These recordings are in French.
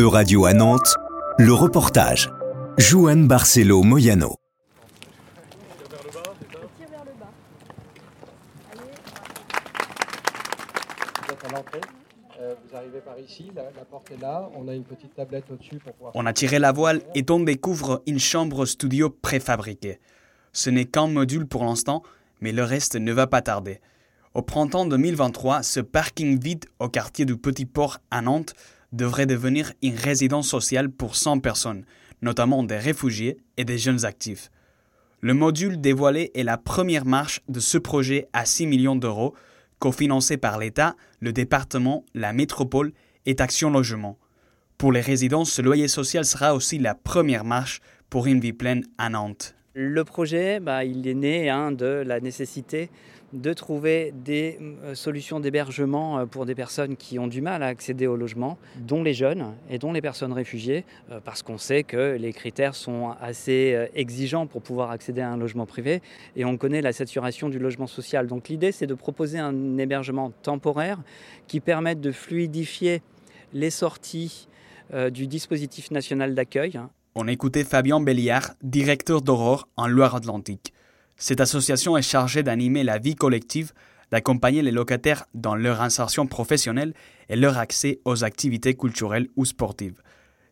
E-Radio à Nantes, le reportage. Juan Barcelo Moyano. Pouvoir... On a tiré la voile et on découvre une chambre studio préfabriquée. Ce n'est qu'un module pour l'instant, mais le reste ne va pas tarder. Au printemps 2023, ce parking vide au quartier du Petit Port à Nantes devrait devenir une résidence sociale pour 100 personnes, notamment des réfugiés et des jeunes actifs. Le module dévoilé est la première marche de ce projet à 6 millions d'euros, cofinancé par l'État, le département, la métropole et Action Logement. Pour les résidents, ce loyer social sera aussi la première marche pour une vie pleine à Nantes. Le projet, bah, il est né hein, de la nécessité de trouver des euh, solutions d'hébergement euh, pour des personnes qui ont du mal à accéder au logement, dont les jeunes et dont les personnes réfugiées, euh, parce qu'on sait que les critères sont assez exigeants pour pouvoir accéder à un logement privé, et on connaît la saturation du logement social. Donc l'idée, c'est de proposer un hébergement temporaire qui permette de fluidifier les sorties du dispositif national d'accueil on écoutait Fabien Béliard, directeur d'Aurore en Loire-Atlantique. Cette association est chargée d'animer la vie collective, d'accompagner les locataires dans leur insertion professionnelle et leur accès aux activités culturelles ou sportives.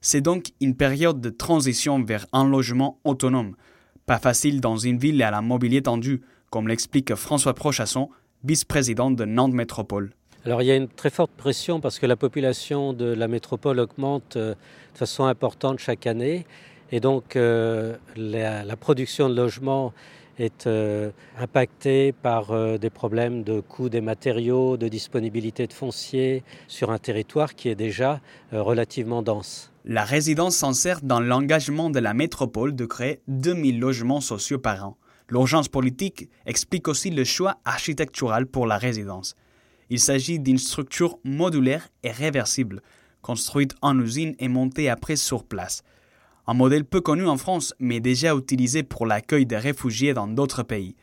C'est donc une période de transition vers un logement autonome, pas facile dans une ville à la mobilier tendue, comme l'explique François Prochasson, vice-président de Nantes Métropole. Alors il y a une très forte pression parce que la population de la métropole augmente euh, de façon importante chaque année et donc euh, la, production de logements est euh, impactée par des problèmes de coût des matériaux, de disponibilité de foncier sur un territoire qui est déjà relativement dense. La résidence s'insère dans l'engagement de la métropole de créer 2000 logements sociaux par an. L'urgence politique explique aussi le choix architectural pour la résidence. Il s'agit d'une structure modulaire et réversible, construite en usine et montée après sur place. Un modèle peu connu en France, mais déjà utilisé pour l'accueil des réfugiés dans d'autres pays.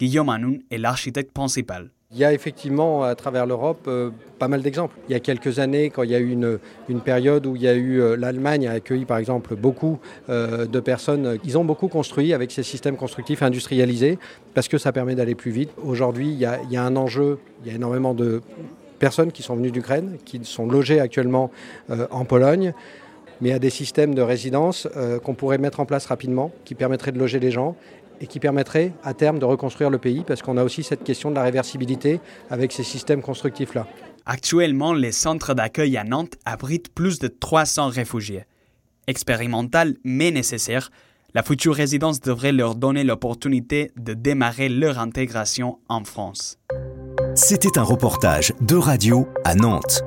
Guillaume Hanoun est l'architecte principal. Il y a effectivement à travers l'Europe euh, pas mal d'exemples. Il y a quelques années, quand il y a eu une, période où il y a eu euh, l'Allemagne a accueilli par exemple beaucoup euh, de personnes, ils ont beaucoup construit avec ces systèmes constructifs industrialisés parce que ça permet d'aller plus vite. Aujourd'hui, il y, a, un enjeu, il y a énormément de personnes qui sont venues d'Ukraine, qui sont logées actuellement en Pologne mais a des systèmes de résidence qu'on pourrait mettre en place rapidement, qui permettraient de loger les gens et qui permettrait à terme de reconstruire le pays parce qu'on a aussi cette question de la réversibilité avec ces systèmes constructifs-là. Actuellement, les centres d'accueil à Nantes abritent plus de 300 réfugiés. Expérimental mais nécessaire, la future résidence devrait leur donner l'opportunité de démarrer leur intégration en France. C'était un reportage de radio à Nantes,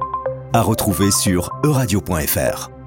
à retrouver sur euradio.fr.